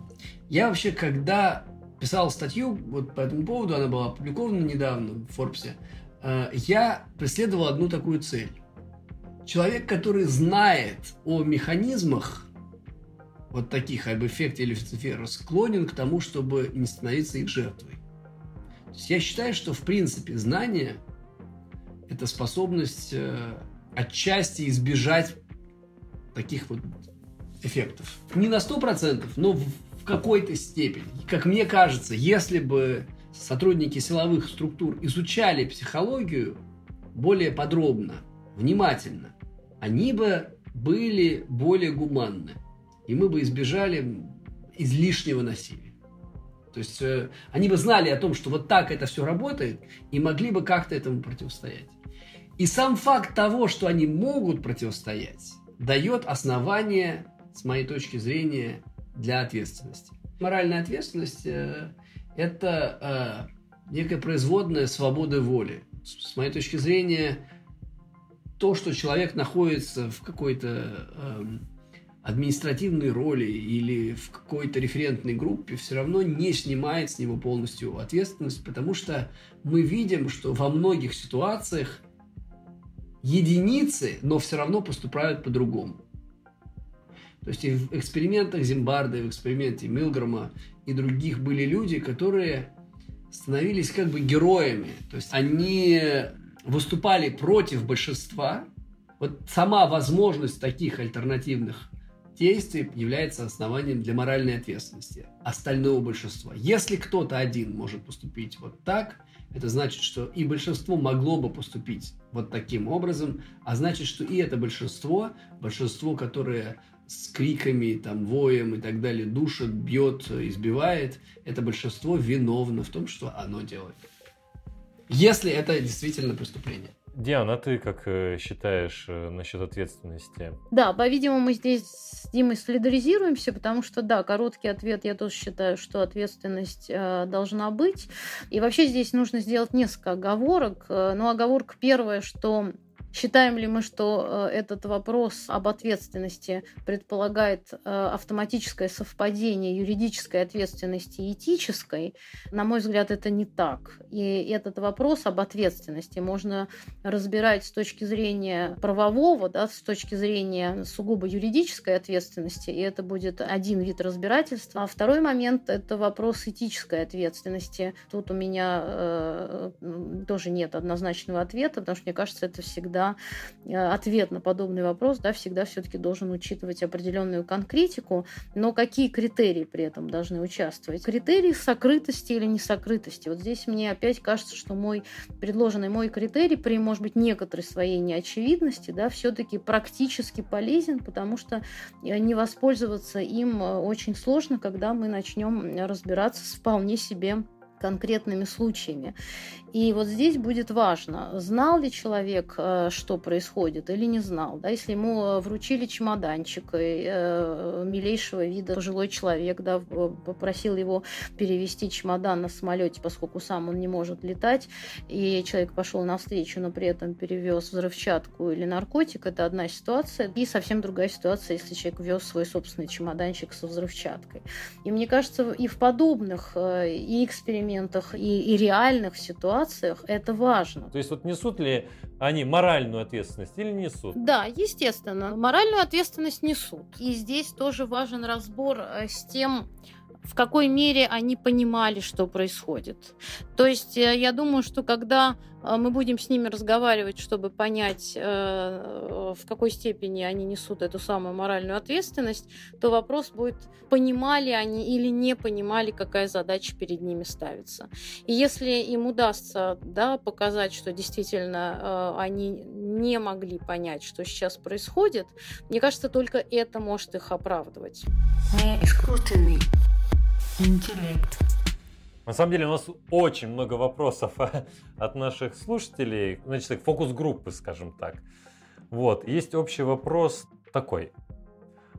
Я вообще, когда писал статью вот по этому поводу, она была опубликована недавно в Форбсе, э, я преследовал одну такую цель. Человек, который знает о механизмах вот таких об эффекте Люцифера, склонен к тому, чтобы не становиться их жертвой. Я считаю, что в принципе знание – это способность э, отчасти избежать таких вот эффектов. Не на 100%, но в в какой-то степени. Как мне кажется, если бы сотрудники силовых структур изучали психологию более подробно, внимательно, они бы были более гуманны. И мы бы избежали излишнего насилия. То есть э, они бы знали о том, что вот так это все работает, и могли бы как-то этому противостоять. И сам факт того, что они могут противостоять, дает основание, с моей точки зрения, для ответственности. Моральная ответственность э, – это э, некая производная свободы воли. С моей точки зрения, то, что человек находится в какой-то э, административной роли или в какой-то референтной группе, все равно не снимает с него полностью ответственность, потому что мы видим, что во многих ситуациях единицы, но все равно поступают по-другому. То есть и в экспериментах Зимбарда, и в эксперименте Милгрома и других были люди, которые становились как бы героями. То есть они выступали против большинства. Вот сама возможность таких альтернативных действий является основанием для моральной ответственности остального большинства. Если кто-то один может поступить вот так, это значит, что и большинство могло бы поступить вот таким образом, а значит, что и это большинство, большинство, которое с криками, там, воем и так далее душит, бьет, избивает, это большинство виновно в том, что оно делает. Если это действительно преступление. Диана, а ты как э, считаешь э, насчет ответственности? Да, по-видимому, мы здесь с Димой солидаризируемся, потому что, да, короткий ответ, я тоже считаю, что ответственность э, должна быть. И вообще здесь нужно сделать несколько оговорок. Э, но оговорка первая, что Считаем ли мы, что э, этот вопрос об ответственности предполагает э, автоматическое совпадение юридической ответственности и этической? На мой взгляд, это не так. И этот вопрос об ответственности можно разбирать с точки зрения правового, да, с точки зрения сугубо юридической ответственности, и это будет один вид разбирательства. А второй момент – это вопрос этической ответственности. Тут у меня э, тоже нет однозначного ответа, потому что мне кажется, это всегда всегда э, ответ на подобный вопрос, да, всегда все-таки должен учитывать определенную конкретику, но какие критерии при этом должны участвовать? Критерии сокрытости или несокрытости. Вот здесь мне опять кажется, что мой предложенный мой критерий при, может быть, некоторой своей неочевидности, да, все-таки практически полезен, потому что э, не воспользоваться им э, очень сложно, когда мы начнем разбираться с вполне себе конкретными случаями. И вот здесь будет важно, знал ли человек, э, что происходит, или не знал. Да? Если ему э, вручили чемоданчик, и э, милейшего вида пожилой человек да, попросил его перевести чемодан на самолете, поскольку сам он не может летать, и человек пошел навстречу, но при этом перевез взрывчатку или наркотик, это одна ситуация. И совсем другая ситуация, если человек вез свой собственный чемоданчик со взрывчаткой. И мне кажется, и в подобных и экспериментах, и, и реальных ситуациях ситуациях это важно. То есть вот несут ли они моральную ответственность или несут? Да, естественно, моральную ответственность несут. И здесь тоже важен разбор э, с тем, в какой мере они понимали, что происходит. То есть э, я думаю, что когда э, мы будем с ними разговаривать, чтобы понять, э, в какой степени они несут эту самую моральную ответственность, то вопрос будет, понимали они или не понимали, какая задача перед ними ставится. И если им удастся да, показать, что действительно они не могли понять, что сейчас происходит, мне кажется, только это может их оправдывать. Искусственный Интеллект. На самом деле у нас очень много вопросов (laughs) от наших слушателей, значит, фокус-группы, скажем так. Вот, есть общий вопрос такой.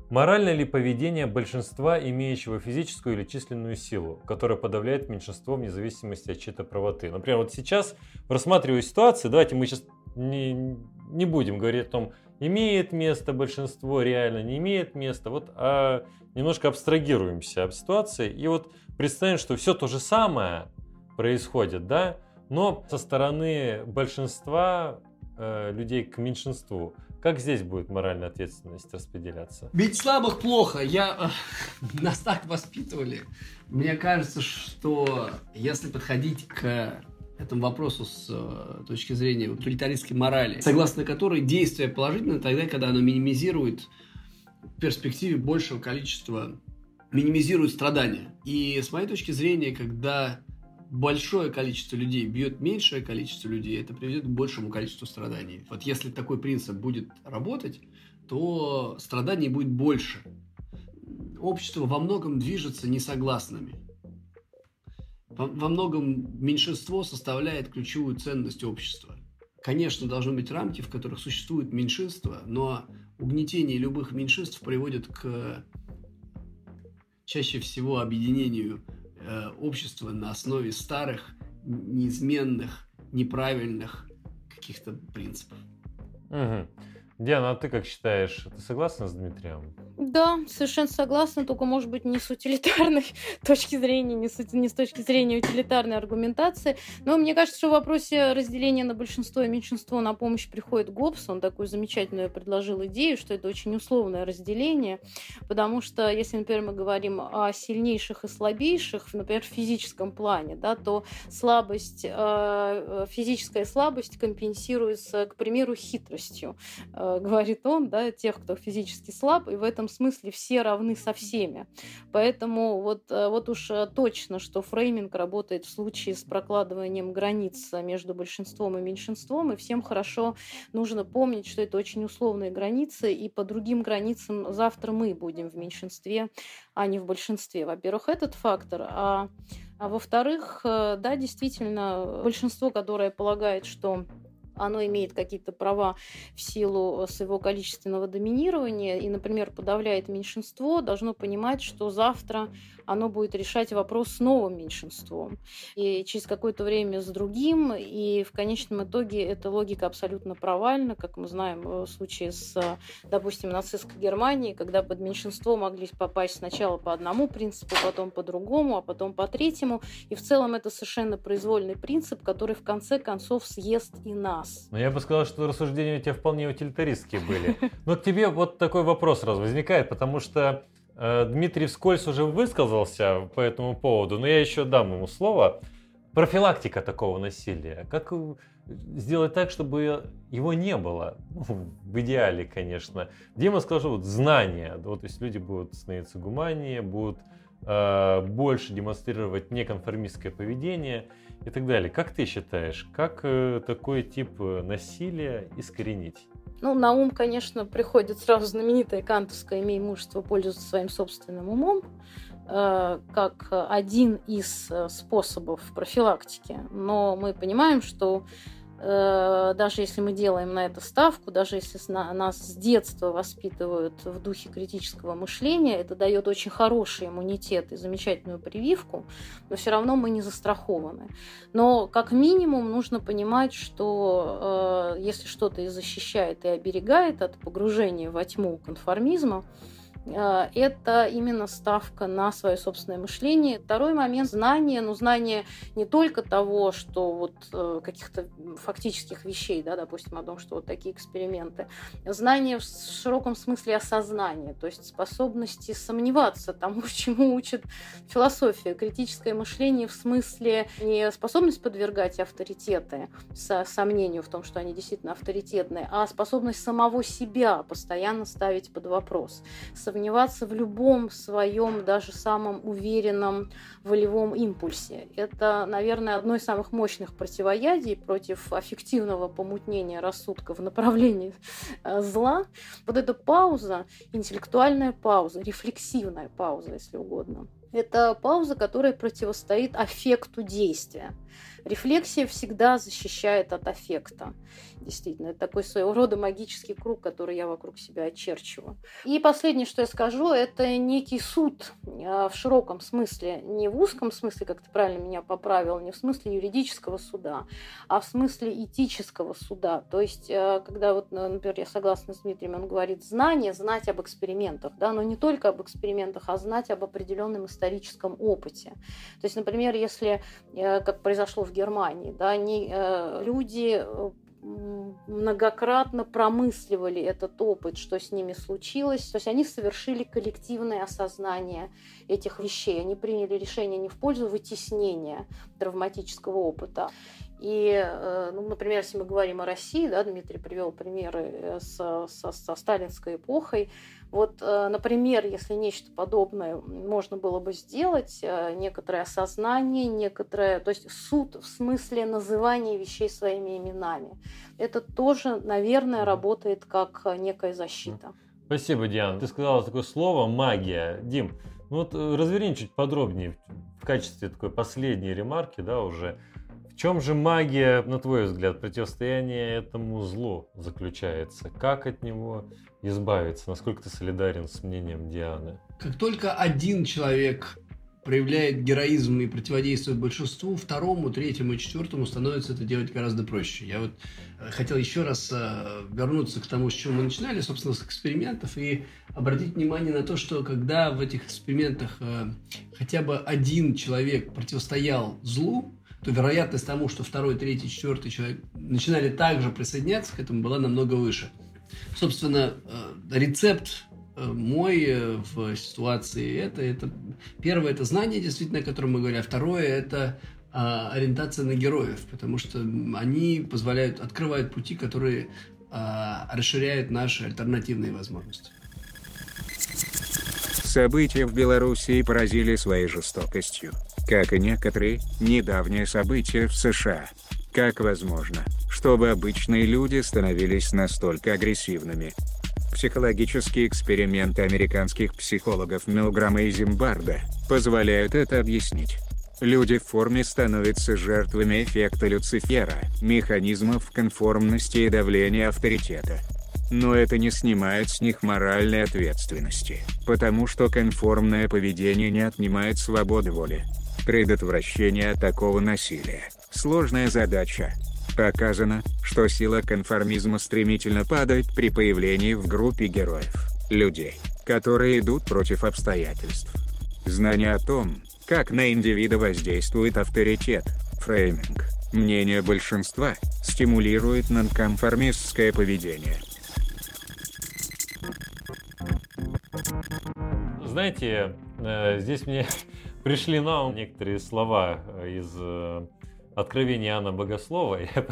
Морально ли поведение большинства, имеющего физическую или численную силу, которая подавляет меньшинство вне зависимости от чьей-то правоты? Например, вот сейчас, рассматривая ситуацию, давайте мы сейчас не, не будем говорить о том, имеет место большинство, реально не имеет места, вот, а немножко абстрагируемся от ситуации и вот представим, что все то же самое происходит, да, но со стороны большинства э, людей к меньшинству. Как здесь будет моральная ответственность распределяться? Ведь слабых плохо. Я... Э, (laughs) нас так воспитывали. Мне кажется, что если подходить к этому вопросу с э, точки зрения утилитаристской морали, согласно которой действие положительно тогда, когда оно минимизирует в перспективе большего количества, минимизирует страдания. И с моей точки зрения, когда большое количество людей бьет меньшее количество людей, это приведет к большему количеству страданий. Вот если такой принцип будет работать, то страданий будет больше. Общество во многом движется несогласными. Во многом меньшинство составляет ключевую ценность общества. Конечно, должны быть рамки, в которых существует меньшинство, но угнетение любых меньшинств приводит к чаще всего объединению э, общества на основе старых, неизменных, неправильных каких-то принципов. Угу. Диана, а ты как считаешь, ты согласна с Дмитрием? Да, совершенно согласна, только, может быть, не с утилитарной (laughs) точки зрения, не с, не с точки зрения утилитарной аргументации. Но мне кажется, что в вопросе разделения на большинство и меньшинство на помощь приходит Гоббс. Он такую замечательную предложил идею, что это очень условное разделение, потому что если, например, мы говорим о сильнейших и слабейших, например, в физическом плане, да, то слабость, э, физическая слабость компенсируется, к примеру, хитростью Э, говорит он, да, тех, кто физически слаб, и в этом смысле все равны со всеми. Поэтому вот, э, вот уж э, точно, что фрейминг работает в случае с прокладыванием границ между большинством и меньшинством, и всем хорошо нужно помнить, что это очень условные границы, и по другим границам завтра мы будем в меньшинстве, а не в большинстве. Во-первых, этот фактор, а, а во-вторых, да, действительно, большинство, которое полагает, что оно имеет какие-то права в силу своего количественного доминирования и, например, подавляет меньшинство, должно понимать, что завтра оно будет решать вопрос с новым меньшинством. И через какое-то время с другим. И в конечном итоге эта логика абсолютно провальна, как мы знаем в случае с, допустим, нацистской Германией, когда под меньшинство могли попасть сначала по одному принципу, потом по другому, а потом по третьему. И в целом это совершенно произвольный принцип, который в конце концов съест и нас. Но я бы сказал, что рассуждения у тебя вполне утилитаристские были. (laughs) Но к тебе вот такой вопрос сразу возникает, потому что Э, Дмитрий вскользь уже высказался по этому поводу, но я еще дам ему слово. Профилактика такого насилия. Как сделать так, чтобы его не было? Ну, в идеале, конечно. Дима скажу, вот знания. Вот, то есть люди будут становиться гуманнее, будут э, больше демонстрировать неконформистское поведение и так далее. Как ты считаешь, как э, такой тип э, насилия искоренить? Ну, на ум, конечно, приходит сразу знаменитое кантовское «имей мужество пользоваться своим собственным умом», э, как один из способов профилактики. Но мы понимаем, что даже если мы делаем на это ставку, даже если нас с детства воспитывают в духе критического мышления, это дает очень хороший иммунитет и замечательную прививку, но все равно мы не застрахованы. Но как минимум нужно понимать, что э, если что-то и защищает и оберегает от погружения во тьму конформизма, Э, это именно ставка на свое собственное мышление. Второй момент – знание. Но знание не только того, что вот э, каких-то фактических вещей, да, допустим, о том, что вот такие эксперименты. Знание в широком смысле осознания, то есть способности сомневаться тому, (laughs) чему учит философия. Критическое мышление в смысле не способность подвергать авторитеты со сомнению в том, что они действительно авторитетные, а способность самого себя постоянно ставить под вопрос сомневаться в любом своем, даже самом уверенном волевом импульсе. Это, наверное, одно из самых мощных противоядий против аффективного помутнения рассудка в направлении э, зла. Вот эта пауза, интеллектуальная пауза, рефлексивная пауза, если угодно. Это пауза, которая противостоит аффекту действия. Рефлексия всегда защищает от аффекта. Действительно, это такой своего рода магический круг, который я вокруг себя очерчиваю. И последнее, что я скажу, это некий суд а, в широком смысле, не в узком смысле, как ты правильно меня поправил, не в смысле юридического суда, а в смысле этического суда. То есть, а, когда вот, например, я согласна с Дмитрием, он говорит знание, знать об экспериментах, да, но не только об экспериментах, а знать об определенном историческом опыте. То есть, например, если, э, как произошло в Германии, да, они, э, люди э, многократно промысливали этот опыт, что с ними случилось. То есть они совершили коллективное осознание этих вещей. Они приняли решение не в пользу вытеснения травматического опыта. И, э, ну, например, если мы говорим о России, да, Дмитрий привел примеры со, со, со сталинской эпохой, вот, э, например, если нечто подобное можно было бы сделать, э, некоторое осознание, некоторое, то есть суд в смысле называния вещей своими именами, это тоже, наверное, работает как некая защита. Спасибо, Диана. Ты сказала такое слово «магия». Дим, ну вот э, разверни чуть подробнее в качестве такой последней ремарки, да, уже. В чем же магия, на твой взгляд, противостояние этому злу заключается? Как от него избавиться? Насколько ты солидарен с мнением Дианы? как только один человек проявляет героизм и противодействует большинству, второму, третьему и четвертому становится это делать гораздо проще. Я вот э, хотел еще раз э, вернуться к тому, с чего мы начинали, собственно, с экспериментов, и обратить внимание на то, что когда в этих экспериментах э, хотя бы один человек противостоял злу, то вероятность тому, что второй, третий, четвертый человек начинали также присоединяться к этому, была намного выше. Собственно, рецепт Э, мой э, в ситуации это, это первое это знание действительно, о котором мы говорили, а второе это а, ориентация на героев, потому что они позволяют, открывают пути, которые а, расширяют наши альтернативные возможности. События в Белоруссии поразили своей жестокостью, как и некоторые недавние события в США. Как возможно, чтобы обычные люди становились настолько агрессивными, Психологические эксперименты американских психологов Милграма и Зимбарда позволяют это объяснить. Люди в форме становятся жертвами эффекта Люцифера, механизмов конформности и давления авторитета. Но это не снимает с них моральной ответственности, потому что конформное поведение не отнимает свободы воли. Предотвращение такого насилия – сложная задача, Показано, что сила конформизма стремительно падает при появлении в группе героев, людей, которые идут против обстоятельств. Знание о том, как на индивида воздействует авторитет, фрейминг, мнение большинства, стимулирует нонконформистское поведение. Знаете, э, здесь мне пришли на ум некоторые слова из э, Откровение Иоанна Богослова, (laughs) я,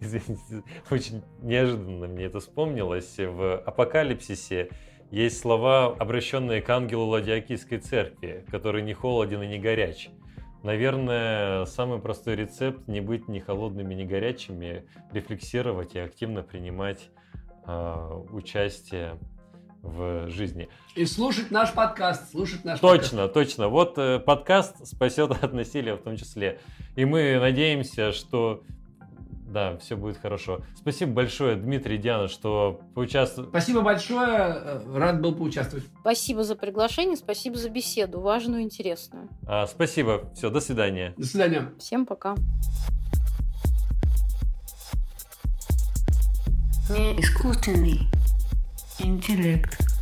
извините, очень неожиданно мне это вспомнилось, в Апокалипсисе есть слова, обращенные к ангелу Ладиакийской церкви, который не холоден и не горяч. Наверное, самый простой рецепт не быть ни холодными, ни горячими, рефлексировать и активно принимать э, участие в жизни. И слушать наш подкаст, слушать наш Точно, подкаст. точно. Вот э, подкаст спасет от насилия в том числе. И мы надеемся, что да, все будет хорошо. Спасибо большое, Дмитрий, Диана, что поучаствовали. Спасибо большое, э, рад был поучаствовать. Спасибо за приглашение, спасибо за беседу, важную и интересную. А, спасибо, все, до свидания. До свидания. Всем пока. Не искусственный интеллект.